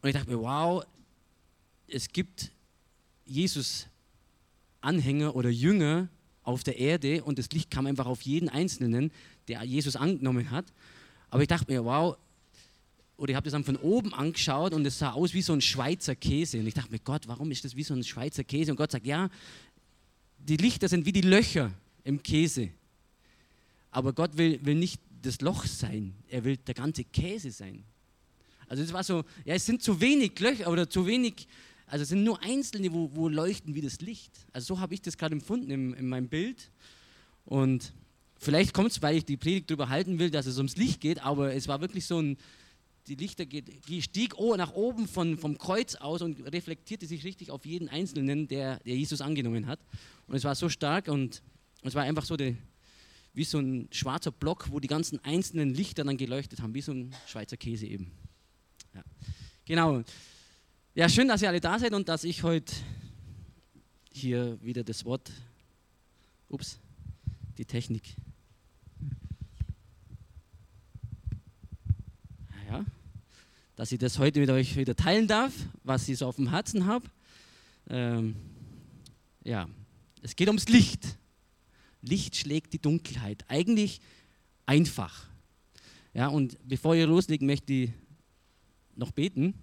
Und ich dachte mir, wow, es gibt Jesus-Anhänger oder Jünger auf der Erde und das Licht kam einfach auf jeden Einzelnen, der Jesus angenommen hat. Aber ich dachte mir, wow, oder ich habe das dann von oben angeschaut und es sah aus wie so ein Schweizer Käse. Und ich dachte mir, Gott, warum ist das wie so ein Schweizer Käse? Und Gott sagt, ja, die Lichter sind wie die Löcher im Käse. Aber Gott will, will nicht das Loch sein, er will der ganze Käse sein. Also es war so, ja, es sind zu wenig Löcher oder zu wenig, also es sind nur einzelne, wo, wo leuchten wie das Licht. Also so habe ich das gerade empfunden in, in meinem Bild. Und vielleicht kommt es, weil ich die Predigt darüber halten will, dass es ums Licht geht, aber es war wirklich so ein, die Lichter geht, die stieg nach oben von, vom Kreuz aus und reflektierte sich richtig auf jeden Einzelnen, der, der Jesus angenommen hat. Und es war so stark und es war einfach so die, wie so ein schwarzer Block, wo die ganzen einzelnen Lichter dann geleuchtet haben, wie so ein Schweizer Käse eben. Ja. Genau. Ja, schön, dass ihr alle da seid und dass ich heute hier wieder das Wort, ups, die Technik. Ja, dass ich das heute mit euch wieder teilen darf, was ich so auf dem Herzen habe. Ähm, ja, es geht ums Licht. Licht schlägt die Dunkelheit. Eigentlich einfach. Ja, und bevor ihr loslegt, möchte ich noch beten.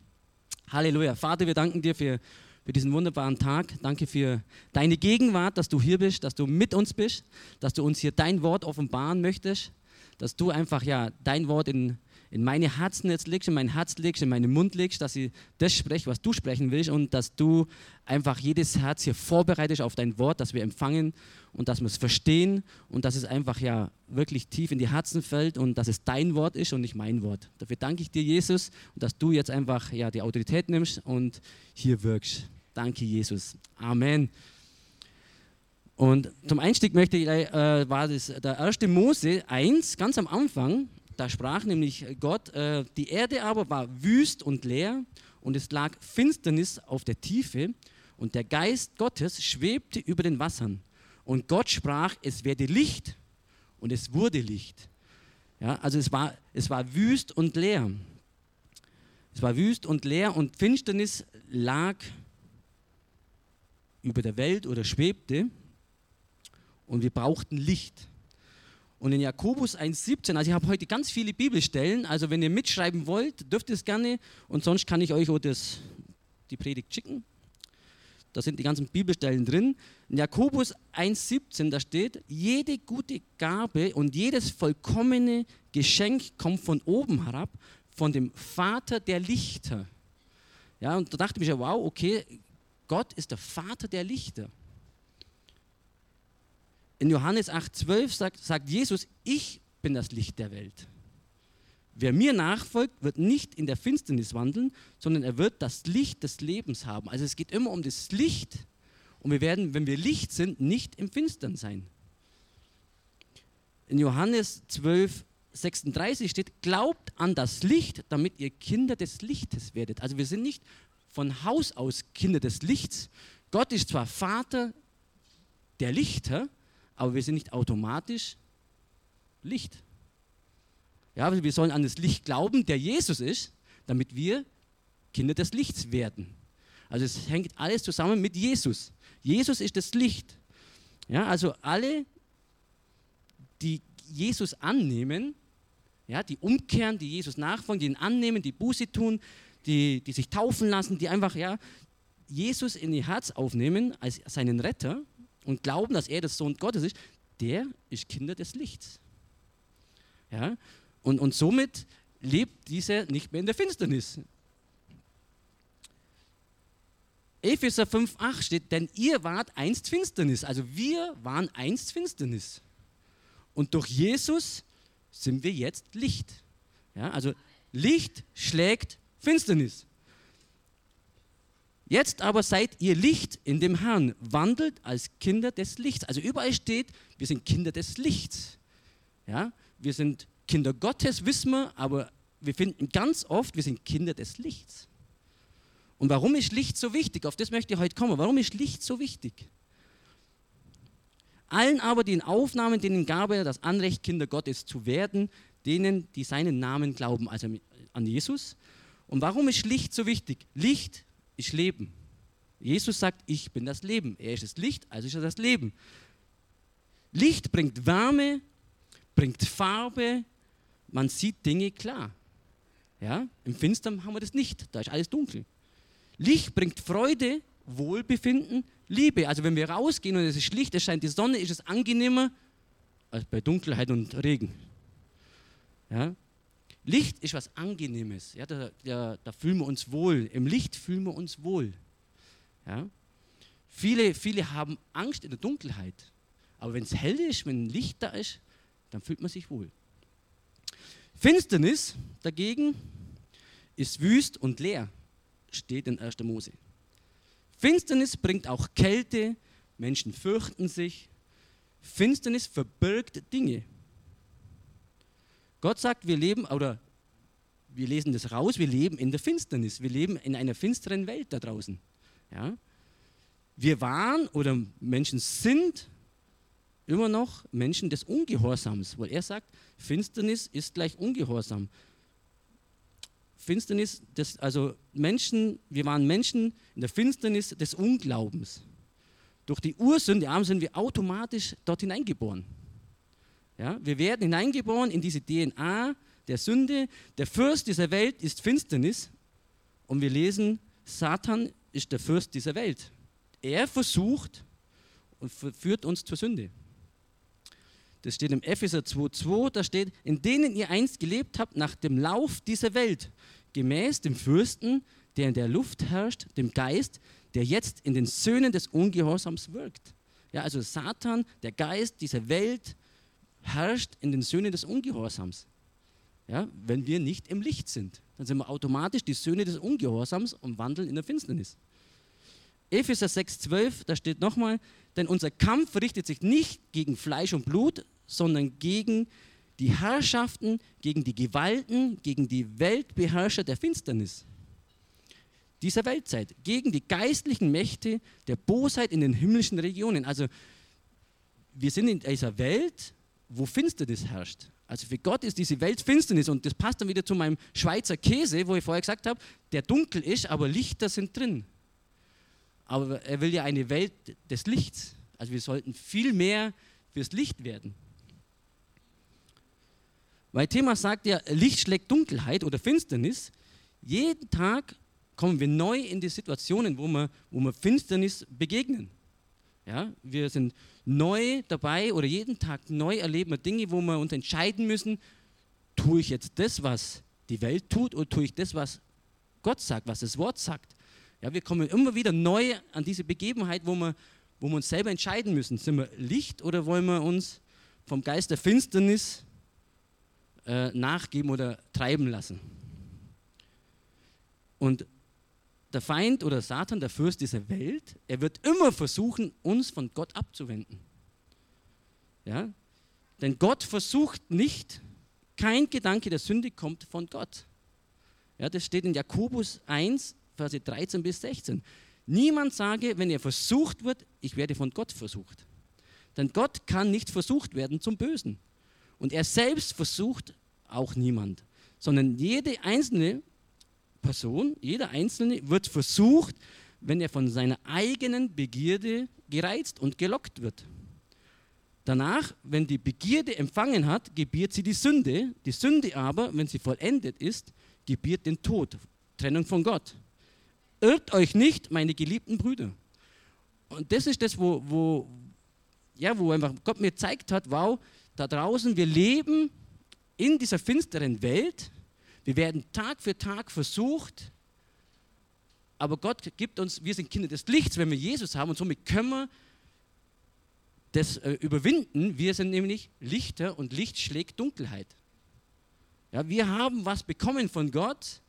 Halleluja. Vater, wir danken dir für, für diesen wunderbaren Tag. Danke für deine Gegenwart, dass du hier bist, dass du mit uns bist, dass du uns hier dein Wort offenbaren möchtest, dass du einfach ja dein Wort in in meine Herzen jetzt legst, in mein Herz legst, in meinen Mund legst, dass ich das spreche, was du sprechen willst und dass du einfach jedes Herz hier vorbereitest auf dein Wort, dass wir empfangen und dass wir es verstehen und dass es einfach ja wirklich tief in die Herzen fällt und dass es dein Wort ist und nicht mein Wort. Dafür danke ich dir, Jesus, und dass du jetzt einfach ja die Autorität nimmst und hier wirkst. Danke, Jesus. Amen. Und zum Einstieg möchte ich, äh, war das der erste Mose 1, ganz am Anfang, da sprach nämlich Gott, äh, die Erde aber war wüst und leer und es lag Finsternis auf der Tiefe und der Geist Gottes schwebte über den Wassern. Und Gott sprach, es werde Licht und es wurde Licht. Ja, also es war, es war wüst und leer. Es war wüst und leer und Finsternis lag über der Welt oder schwebte und wir brauchten Licht. Und in Jakobus 1,17, also ich habe heute ganz viele Bibelstellen, also wenn ihr mitschreiben wollt, dürft ihr es gerne und sonst kann ich euch auch das, die Predigt schicken. Da sind die ganzen Bibelstellen drin. In Jakobus 1,17, da steht, jede gute Gabe und jedes vollkommene Geschenk kommt von oben herab, von dem Vater der Lichter. Ja, und da dachte ich mir, wow, okay, Gott ist der Vater der Lichter in Johannes 8,12 sagt, sagt Jesus, ich bin das Licht der Welt. Wer mir nachfolgt, wird nicht in der Finsternis wandeln, sondern er wird das Licht des Lebens haben. Also es geht immer um das Licht und wir werden, wenn wir Licht sind, nicht im Finstern sein. In Johannes 12, 36 steht, glaubt an das Licht, damit ihr Kinder des Lichtes werdet. Also wir sind nicht von Haus aus Kinder des Lichts. Gott ist zwar Vater der Lichter, aber wir sind nicht automatisch Licht. Ja, wir sollen an das Licht glauben, der Jesus ist, damit wir Kinder des Lichts werden. Also es hängt alles zusammen mit Jesus. Jesus ist das Licht. Ja, also alle, die Jesus annehmen, ja, die umkehren, die Jesus nachfolgen, die ihn annehmen, die Buße tun, die, die sich taufen lassen, die einfach ja, Jesus in ihr Herz aufnehmen als seinen Retter, und glauben, dass er das Sohn Gottes ist, der ist Kinder des Lichts. Ja? Und, und somit lebt dieser nicht mehr in der Finsternis. Epheser 5,8 steht, denn ihr wart einst Finsternis. Also wir waren einst Finsternis. Und durch Jesus sind wir jetzt Licht. Ja, also Licht schlägt Finsternis. Jetzt aber seid ihr Licht in dem Herrn, wandelt als Kinder des Lichts. Also überall steht, wir sind Kinder des Lichts. Ja? Wir sind Kinder Gottes, wissen wir, aber wir finden ganz oft, wir sind Kinder des Lichts. Und warum ist Licht so wichtig? Auf das möchte ich heute kommen. Warum ist Licht so wichtig? Allen aber, die in Aufnahmen, denen gab er das Anrecht, Kinder Gottes zu werden, denen, die seinen Namen glauben, also an Jesus Und warum ist Licht so wichtig? Licht ist Leben. Jesus sagt, ich bin das Leben. Er ist das Licht, also ist er das Leben. Licht bringt Wärme, bringt Farbe, man sieht Dinge klar. Ja? Im Finstern haben wir das nicht, da ist alles dunkel. Licht bringt Freude, Wohlbefinden, Liebe. Also wenn wir rausgehen und es ist Licht, es scheint die Sonne, ist es angenehmer als bei Dunkelheit und Regen. Ja? Licht ist was Angenehmes. Ja, da, da, da, fühlen wir uns wohl. Im Licht fühlen wir uns wohl. Ja? Viele, viele haben Angst in der Dunkelheit. Aber wenn es hell ist, wenn Licht da ist, dann fühlt man sich wohl. Finsternis dagegen ist wüst und leer, steht in 1. Mose. Finsternis bringt auch Kälte, Menschen fürchten sich. Finsternis verbirgt Dinge. Gott sagt, wir leben, oder wir lesen das raus, wir leben in der Finsternis. Wir leben in einer finsteren Welt da draußen. Ja? Wir waren oder Menschen sind immer noch Menschen des Ungehorsams, weil er sagt, Finsternis ist gleich Ungehorsam. Finsternis, des, also Menschen, wir waren Menschen in der Finsternis des Unglaubens. Durch die Ursünde sind wir automatisch dort hineingeboren. Ja, wir werden hineingeboren in diese DNA der Sünde. Der Fürst dieser Welt ist Finsternis. Und wir lesen, Satan ist der Fürst dieser Welt. Er versucht und führt uns zur Sünde. Das steht im Epheser 2,2, da steht, in denen ihr einst gelebt habt nach dem Lauf dieser Welt, gemäß dem Fürsten, der in der Luft herrscht, dem Geist, der jetzt in den Söhnen des Ungehorsams wirkt. Ja, also Satan, der Geist dieser Welt, herrscht in den Söhnen des Ungehorsams. Ja, wenn wir nicht im Licht sind, dann sind wir automatisch die Söhne des Ungehorsams und wandeln in der Finsternis. Epheser 6,12, da steht nochmal, denn unser Kampf richtet sich nicht gegen Fleisch und Blut, sondern gegen die Herrschaften, gegen die Gewalten, gegen die Weltbeherrscher der Finsternis dieser Weltzeit, gegen die geistlichen Mächte der Bosheit in den himmlischen Regionen. Also wir sind in dieser Welt, wo Finsternis herrscht. Also für Gott ist diese Welt Finsternis und das passt dann wieder zu meinem Schweizer Käse, wo ich vorher gesagt habe, der dunkel ist, aber Lichter sind drin. Aber er will ja eine Welt des Lichts. Also wir sollten viel mehr fürs Licht werden. Weil Thema sagt ja, Licht schlägt Dunkelheit oder Finsternis. Jeden Tag kommen wir neu in die Situationen, wo wir, wo wir Finsternis begegnen. Ja, wir sind neu dabei oder jeden Tag neu erleben wir Dinge, wo wir uns entscheiden müssen, tue ich jetzt das, was die Welt tut, oder tue ich das, was Gott sagt, was das Wort sagt. Ja, wir kommen immer wieder neu an diese Begebenheit, wo wir, wo wir uns selber entscheiden müssen. Sind wir Licht oder wollen wir uns vom Geist der Finsternis äh, nachgeben oder treiben lassen. Und der Feind oder Satan, der Fürst dieser Welt, er wird immer versuchen, uns von Gott abzuwenden. Ja? Denn Gott versucht nicht, kein Gedanke der Sünde kommt von Gott. Ja, das steht in Jakobus 1, Verse 13 bis 16. Niemand sage, wenn er versucht wird, ich werde von Gott versucht. Denn Gott kann nicht versucht werden zum Bösen. Und er selbst versucht auch niemand, sondern jede einzelne Person, jeder Einzelne wird versucht, wenn er von seiner eigenen Begierde gereizt und gelockt wird. Danach, wenn die Begierde empfangen hat, gebiert sie die Sünde. Die Sünde aber, wenn sie vollendet ist, gebiert den Tod, Trennung von Gott. Irrt euch nicht, meine geliebten Brüder. Und das ist das, wo, wo, ja, wo einfach Gott mir gezeigt hat, wow, da draußen, wir leben in dieser finsteren Welt. Wir werden Tag für Tag versucht, aber Gott gibt uns, wir sind Kinder des Lichts, wenn wir Jesus haben und somit können wir das äh, überwinden. Wir sind nämlich Lichter und Licht schlägt Dunkelheit. Ja, wir haben was bekommen von Gott,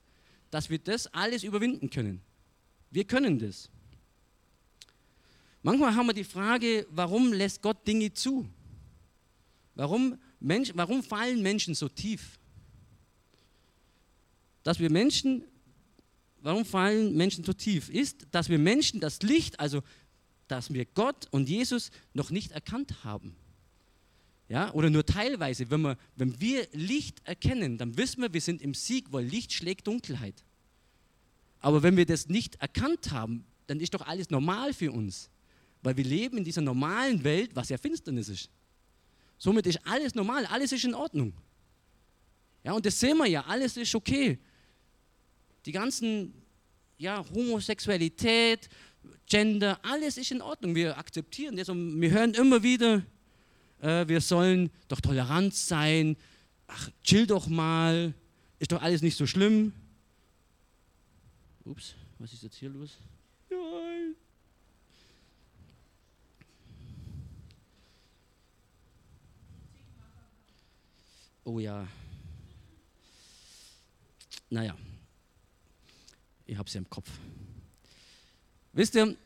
dass wir das alles überwinden können. Wir können das. Manchmal haben wir die Frage, warum lässt Gott Dinge zu? Warum, Mensch, warum fallen Menschen so tief? Dass wir Menschen, warum fallen Menschen so tief? Ist, dass wir Menschen das Licht, also dass wir Gott und Jesus noch nicht erkannt haben. Ja, oder nur teilweise. Wenn wir, wenn wir Licht erkennen, dann wissen wir, wir sind im Sieg, weil Licht schlägt Dunkelheit. Aber wenn wir das nicht erkannt haben, dann ist doch alles normal für uns. Weil wir leben in dieser normalen Welt, was ja Finsternis ist. Somit ist alles normal, alles ist in Ordnung. Ja, und das sehen wir ja, alles ist okay. Die ganzen, ja, Homosexualität, Gender, alles ist in Ordnung. Wir akzeptieren das und wir hören immer wieder, äh, wir sollen doch tolerant sein. Ach, chill doch mal, ist doch alles nicht so schlimm. Ups, was ist jetzt hier los? Nein. Oh ja. Naja, ich habe ja im Kopf. Wisst ihr,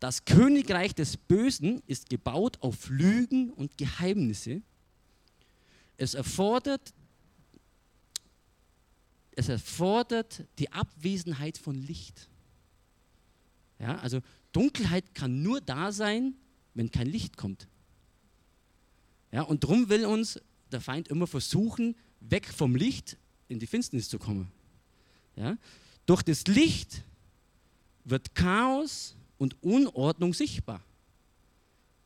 das Königreich des Bösen ist gebaut auf Lügen und Geheimnisse. Es erfordert, es erfordert die Abwesenheit von Licht. Ja, also Dunkelheit kann nur da sein, wenn kein Licht kommt. Ja, und darum will uns der Feind immer versuchen, weg vom Licht in die Finsternis zu kommen. Ja? Durch das Licht wird Chaos und Unordnung sichtbar.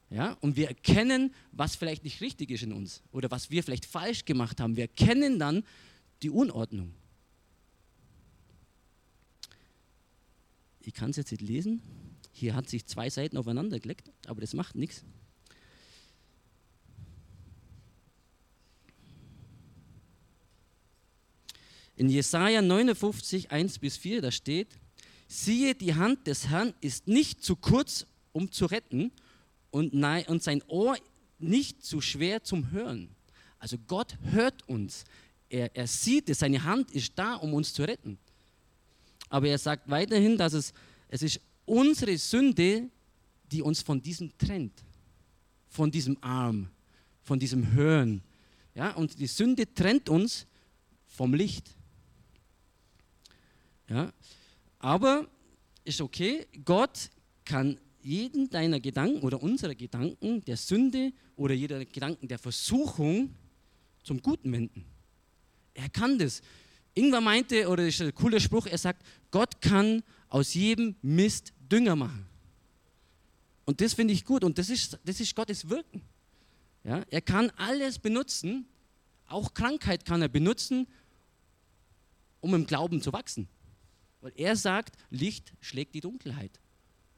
Ja? Und wir erkennen, was vielleicht nicht richtig ist in uns oder was wir vielleicht falsch gemacht haben. Wir erkennen dann die Unordnung. Ich kann es jetzt nicht lesen. Hier hat sich zwei Seiten aufeinander gelegt, aber das macht nichts. In Jesaja 59, 1 bis 4, da steht: Siehe, die Hand des Herrn ist nicht zu kurz, um zu retten, und, nein, und sein Ohr nicht zu schwer zum Hören. Also Gott hört uns. Er, er sieht es, seine Hand ist da, um uns zu retten. Aber er sagt weiterhin, dass es, es ist unsere Sünde, die uns von diesem trennt, von diesem Arm, von diesem Hören. Ja, und die Sünde trennt uns vom Licht. Ja? Aber ist okay, Gott kann jeden deiner Gedanken oder unserer Gedanken der Sünde oder jeder Gedanken der Versuchung zum Guten wenden. Er kann das. Irgendwann meinte, oder das ist ein cooler Spruch, er sagt, Gott kann aus jedem Mist Dünger machen. Und das finde ich gut und das ist, das ist Gottes Wirken. Ja, er kann alles benutzen, auch Krankheit kann er benutzen, um im Glauben zu wachsen. Weil er sagt, Licht schlägt die Dunkelheit.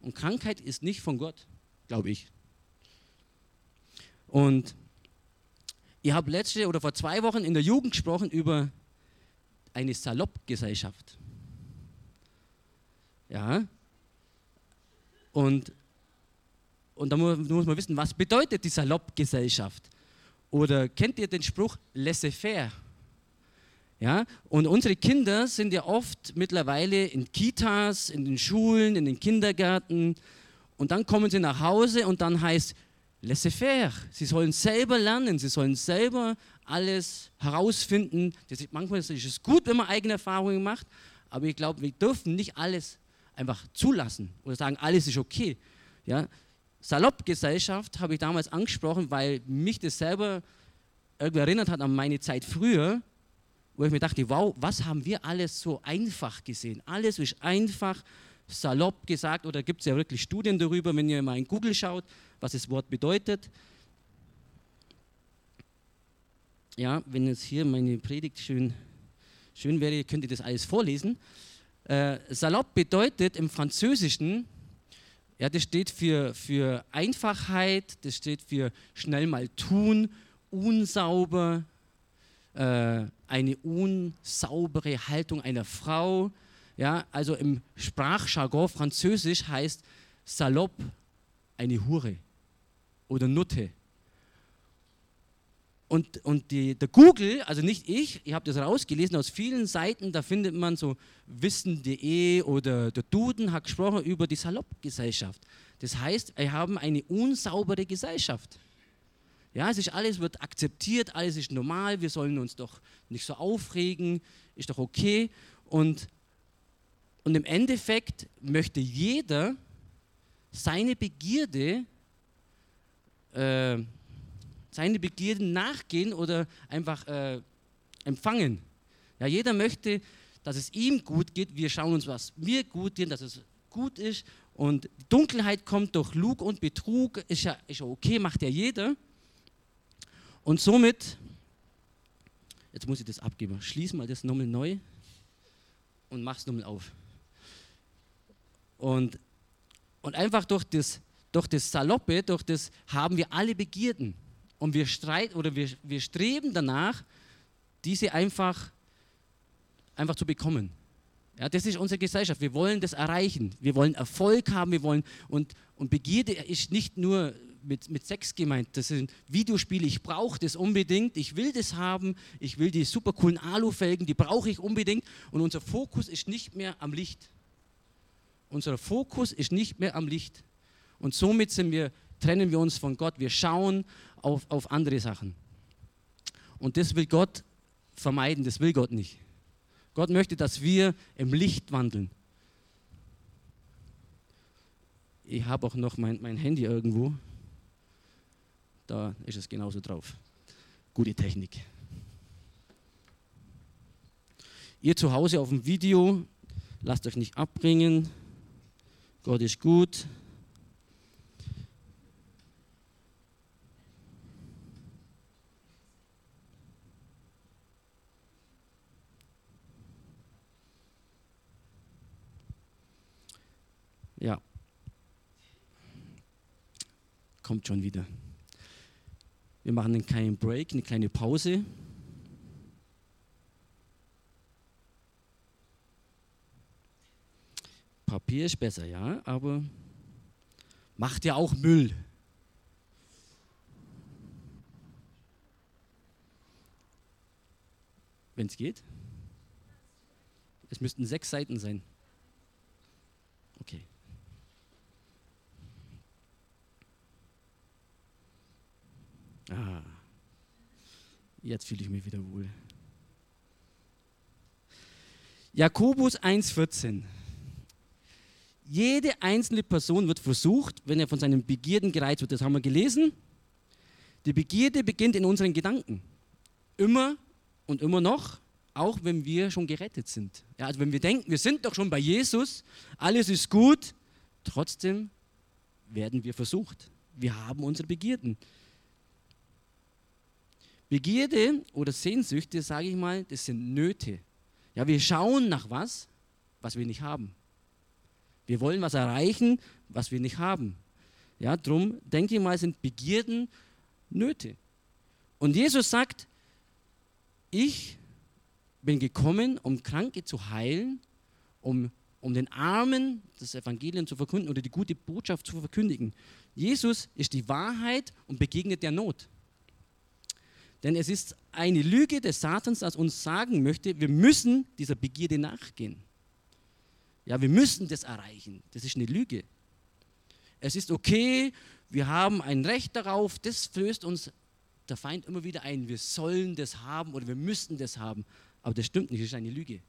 Und Krankheit ist nicht von Gott, glaube ich. Und ich habe letzte oder vor zwei Wochen in der Jugend gesprochen über eine Salopp-Gesellschaft. Ja. Und, und da muss, muss man wissen, was bedeutet die Salopp-Gesellschaft? Oder kennt ihr den Spruch laissez-faire? Ja? Und unsere Kinder sind ja oft mittlerweile in Kitas, in den Schulen, in den Kindergärten und dann kommen sie nach Hause und dann heißt laissez-faire. Sie sollen selber lernen, sie sollen selber alles herausfinden. Ist, manchmal ist es gut, wenn man eigene Erfahrungen macht, aber ich glaube, wir dürfen nicht alles einfach zulassen oder sagen, alles ist okay. Ja? Salopp-Gesellschaft habe ich damals angesprochen, weil mich das selber irgendwie erinnert hat an meine Zeit früher wo ich mir dachte, wow, was haben wir alles so einfach gesehen? Alles ist einfach, salopp gesagt, oder gibt es ja wirklich Studien darüber, wenn ihr mal in Google schaut, was das Wort bedeutet. Ja, wenn jetzt hier meine Predigt schön, schön wäre, könnt ihr das alles vorlesen. Äh, salopp bedeutet im Französischen, ja, das steht für, für Einfachheit, das steht für schnell mal tun, unsauber, äh, eine unsaubere Haltung einer Frau. Ja, also im Sprachjargon Französisch heißt salopp eine Hure oder Nutte. Und, und die, der Google, also nicht ich, ich habe das rausgelesen aus vielen Seiten, da findet man so wissen.de oder der Duden hat gesprochen über die Salopp-Gesellschaft. Das heißt, wir haben eine unsaubere Gesellschaft. Ja, es ist alles wird akzeptiert, alles ist normal, wir sollen uns doch nicht so aufregen, ist doch okay. Und, und im Endeffekt möchte jeder seine Begierde, äh, seine Begierde nachgehen oder einfach äh, empfangen. Ja, jeder möchte dass es ihm gut geht. Wir schauen uns, was mir gut geht, dass es gut ist. Und Dunkelheit kommt durch Lug und Betrug, ist ja, ist ja okay, macht ja jeder. Und somit, jetzt muss ich das abgeben, schließ mal das nochmal neu und mach es nochmal auf. Und, und einfach durch das, durch das Saloppe, durch das haben wir alle Begierden. Und wir streiten oder wir, wir streben danach, diese einfach, einfach zu bekommen. Ja, das ist unsere Gesellschaft. Wir wollen das erreichen. Wir wollen Erfolg haben. Wir wollen, und, und Begierde ist nicht nur mit, mit Sex gemeint. Das sind Videospiele. Ich brauche das unbedingt. Ich will das haben. Ich will die super coolen Alufelgen. Die brauche ich unbedingt. Und unser Fokus ist nicht mehr am Licht. Unser Fokus ist nicht mehr am Licht. Und somit sind wir, trennen wir uns von Gott. Wir schauen auf, auf andere Sachen. Und das will Gott vermeiden. Das will Gott nicht. Gott möchte, dass wir im Licht wandeln. Ich habe auch noch mein, mein Handy irgendwo. Da ist es genauso drauf. Gute Technik. Ihr zu Hause auf dem Video, lasst euch nicht abbringen. Gott ist gut. Ja. Kommt schon wieder. Wir machen einen kleinen Break, eine kleine Pause. Papier ist besser, ja, aber macht ja auch Müll. Wenn es geht. Es müssten sechs Seiten sein. Okay. Ah, jetzt fühle ich mich wieder wohl. Jakobus 1,14. Jede einzelne Person wird versucht, wenn er von seinen Begierden gereizt wird. Das haben wir gelesen. Die Begierde beginnt in unseren Gedanken. Immer und immer noch, auch wenn wir schon gerettet sind. Ja, also wenn wir denken, wir sind doch schon bei Jesus, alles ist gut, trotzdem werden wir versucht. Wir haben unsere Begierden. Begierde oder Sehnsüchte, sage ich mal, das sind Nöte. Ja, wir schauen nach was, was wir nicht haben. Wir wollen was erreichen, was wir nicht haben. Ja, drum denke ich mal, sind Begierden Nöte. Und Jesus sagt, ich bin gekommen, um Kranke zu heilen, um, um den Armen das Evangelium zu verkünden oder die gute Botschaft zu verkündigen. Jesus ist die Wahrheit und begegnet der Not. Denn es ist eine Lüge des Satans, das uns sagen möchte, wir müssen dieser Begierde nachgehen. Ja, wir müssen das erreichen. Das ist eine Lüge. Es ist okay, wir haben ein Recht darauf, das flößt uns der Feind immer wieder ein, wir sollen das haben oder wir müssen das haben. Aber das stimmt nicht, das ist eine Lüge.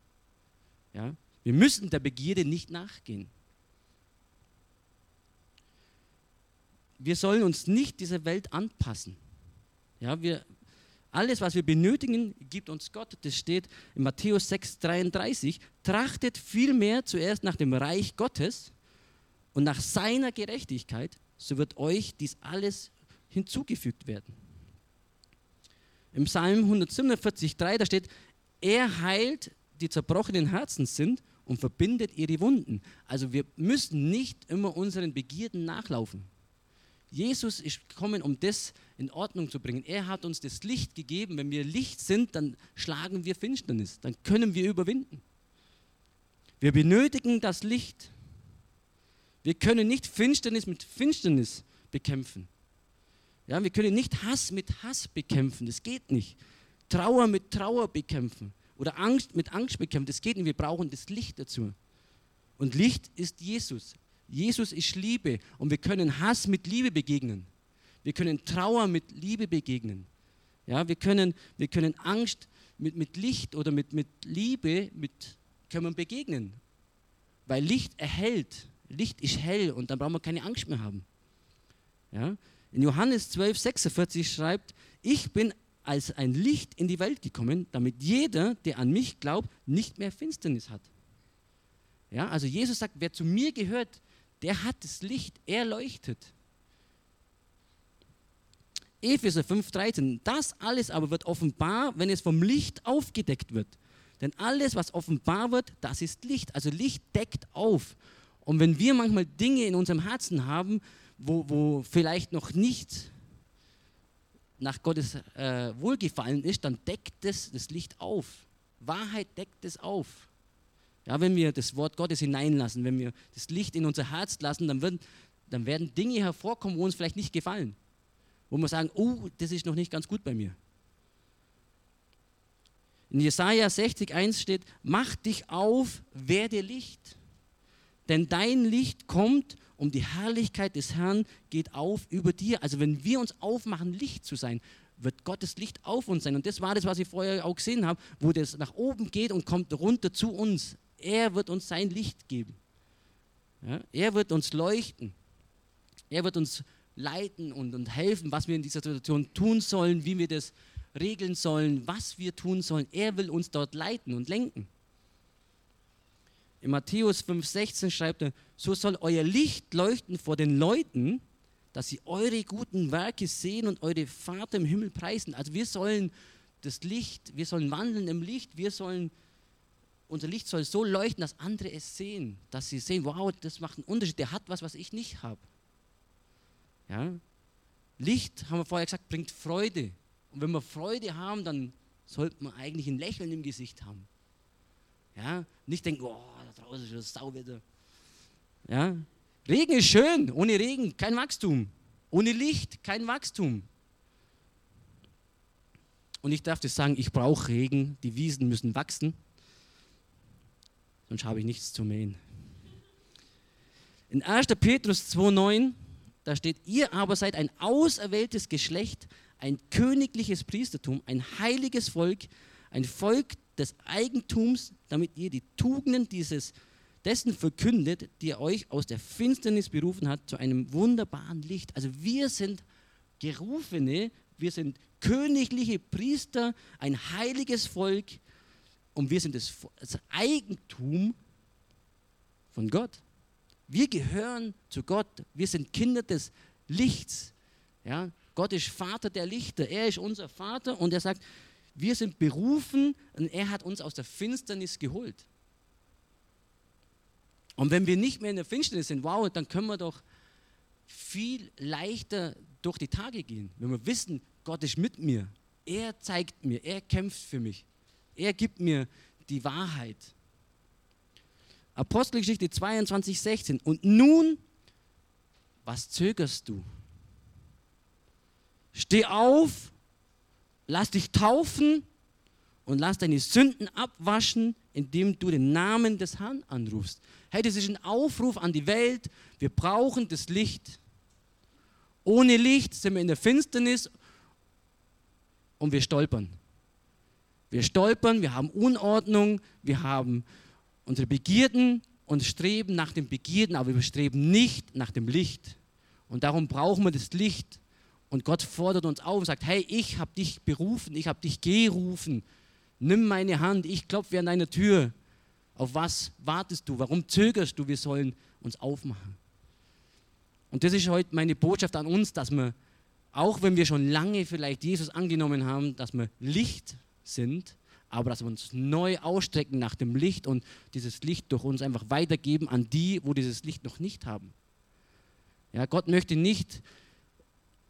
Ja? Wir müssen der Begierde nicht nachgehen. Wir sollen uns nicht dieser Welt anpassen. Ja, wir, alles, was wir benötigen, gibt uns Gott. Das steht in Matthäus 6, 33. Trachtet vielmehr zuerst nach dem Reich Gottes und nach seiner Gerechtigkeit, so wird euch dies alles hinzugefügt werden. Im Psalm 147, 3, da steht, er heilt die zerbrochenen Herzen sind und verbindet ihre Wunden. Also wir müssen nicht immer unseren Begierden nachlaufen. Jesus ist gekommen, um das in Ordnung zu bringen. Er hat uns das Licht gegeben. Wenn wir Licht sind, dann schlagen wir Finsternis. Dann können wir überwinden. Wir benötigen das Licht. Wir können nicht Finsternis mit Finsternis bekämpfen. Ja, wir können nicht Hass mit Hass bekämpfen. Das geht nicht. Trauer mit Trauer bekämpfen oder Angst mit Angst bekämpfen. Das geht nicht. Wir brauchen das Licht dazu. Und Licht ist Jesus. Jesus ist Liebe und wir können Hass mit Liebe begegnen. Wir können Trauer mit Liebe begegnen. Ja, wir, können, wir können Angst mit, mit Licht oder mit, mit Liebe mit, können wir begegnen. Weil Licht erhält. Licht ist hell und dann brauchen wir keine Angst mehr haben. Ja? In Johannes 12, 46 schreibt, ich bin als ein Licht in die Welt gekommen, damit jeder, der an mich glaubt, nicht mehr Finsternis hat. Ja, also Jesus sagt, wer zu mir gehört, der hat das Licht, er leuchtet. Epheser 5,13, das alles aber wird offenbar, wenn es vom Licht aufgedeckt wird. Denn alles, was offenbar wird, das ist Licht. Also Licht deckt auf. Und wenn wir manchmal Dinge in unserem Herzen haben, wo, wo vielleicht noch nicht nach Gottes äh, Wohlgefallen ist, dann deckt es das Licht auf. Wahrheit deckt es auf. Ja, wenn wir das Wort Gottes hineinlassen, wenn wir das Licht in unser Herz lassen, dann werden, dann werden Dinge hervorkommen, wo uns vielleicht nicht gefallen. Wo wir sagen, oh, das ist noch nicht ganz gut bei mir. In Jesaja 60,1 steht: Mach dich auf, werde Licht. Denn dein Licht kommt und die Herrlichkeit des Herrn geht auf über dir. Also, wenn wir uns aufmachen, Licht zu sein, wird Gottes Licht auf uns sein. Und das war das, was ich vorher auch gesehen habe, wo das nach oben geht und kommt runter zu uns. Er wird uns sein Licht geben. Ja, er wird uns leuchten. Er wird uns leiten und, und helfen, was wir in dieser Situation tun sollen, wie wir das regeln sollen, was wir tun sollen. Er will uns dort leiten und lenken. In Matthäus 5,16 schreibt er, so soll euer Licht leuchten vor den Leuten, dass sie eure guten Werke sehen und eure Vater im Himmel preisen. Also wir sollen das Licht, wir sollen wandeln im Licht, wir sollen, unser Licht soll so leuchten, dass andere es sehen, dass sie sehen, wow, das macht einen Unterschied, der hat was, was ich nicht habe. Ja? Licht, haben wir vorher gesagt, bringt Freude. Und wenn wir Freude haben, dann sollte man eigentlich ein Lächeln im Gesicht haben. Ja? Nicht denken, oh, da draußen ist das Sauwetter. Ja? Regen ist schön, ohne Regen kein Wachstum. Ohne Licht kein Wachstum. Und ich darf das sagen, ich brauche Regen, die Wiesen müssen wachsen, sonst habe ich nichts zu mähen. In 1. Petrus 2,9, da steht, ihr aber seid ein auserwähltes Geschlecht, ein königliches Priestertum, ein heiliges Volk, ein Volk des Eigentums, damit ihr die Tugenden dieses dessen verkündet, die euch aus der Finsternis berufen hat zu einem wunderbaren Licht. Also wir sind Gerufene, wir sind königliche Priester, ein heiliges Volk und wir sind das, das Eigentum von Gott. Wir gehören zu Gott. Wir sind Kinder des Lichts. Ja? Gott ist Vater der Lichter. Er ist unser Vater und er sagt, wir sind berufen und er hat uns aus der Finsternis geholt. Und wenn wir nicht mehr in der Finsternis sind, wow, dann können wir doch viel leichter durch die Tage gehen. Wenn wir wissen, Gott ist mit mir. Er zeigt mir, er kämpft für mich. Er gibt mir die Wahrheit. Apostelgeschichte 22, 16. Und nun, was zögerst du? Steh auf, lass dich taufen und lass deine Sünden abwaschen, indem du den Namen des Herrn anrufst. Hey, das ist ein Aufruf an die Welt. Wir brauchen das Licht. Ohne Licht sind wir in der Finsternis und wir stolpern. Wir stolpern, wir haben Unordnung, wir haben unsere Begierden und streben nach den Begierden, aber wir streben nicht nach dem Licht. Und darum brauchen wir das Licht. Und Gott fordert uns auf und sagt, hey, ich habe dich berufen, ich habe dich gerufen. Nimm meine Hand, ich klopfe an deine Tür. Auf was wartest du? Warum zögerst du? Wir sollen uns aufmachen. Und das ist heute meine Botschaft an uns, dass wir, auch wenn wir schon lange vielleicht Jesus angenommen haben, dass wir Licht sind, aber dass wir uns neu ausstrecken nach dem Licht und dieses Licht durch uns einfach weitergeben an die, wo dieses Licht noch nicht haben. Ja, Gott möchte nicht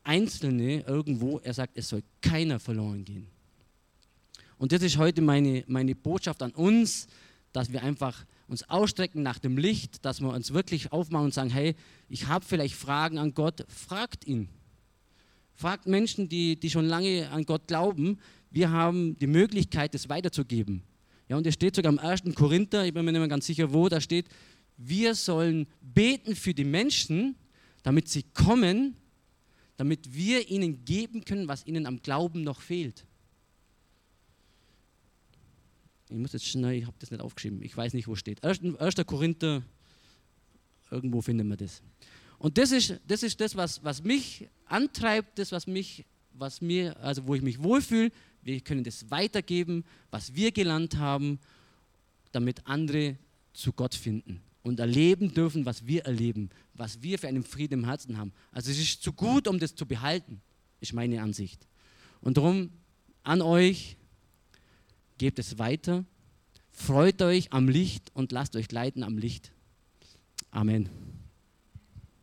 Einzelne irgendwo, er sagt, es soll keiner verloren gehen. Und das ist heute meine, meine Botschaft an uns, dass wir einfach uns ausstrecken nach dem Licht, dass wir uns wirklich aufmachen und sagen, hey, ich habe vielleicht Fragen an Gott, fragt ihn. Fragt Menschen, die, die schon lange an Gott glauben, wir haben die Möglichkeit, das weiterzugeben. Ja, und es steht sogar im 1. Korinther, ich bin mir nicht mehr ganz sicher wo, da steht, wir sollen beten für die Menschen, damit sie kommen, damit wir ihnen geben können, was ihnen am Glauben noch fehlt. Ich muss jetzt schnell, ich habe das nicht aufgeschrieben, ich weiß nicht, wo steht. 1. 1. Korinther, irgendwo finden wir das. Und das ist das, ist das was, was mich antreibt, das, was mich was mir, also wo ich mich wohlfühle. Wir können das weitergeben, was wir gelernt haben, damit andere zu Gott finden und erleben dürfen, was wir erleben, was wir für einen Frieden im Herzen haben. Also es ist zu gut, um das zu behalten, ist meine Ansicht. Und darum an euch, gebt es weiter, freut euch am Licht und lasst euch leiten am Licht. Amen.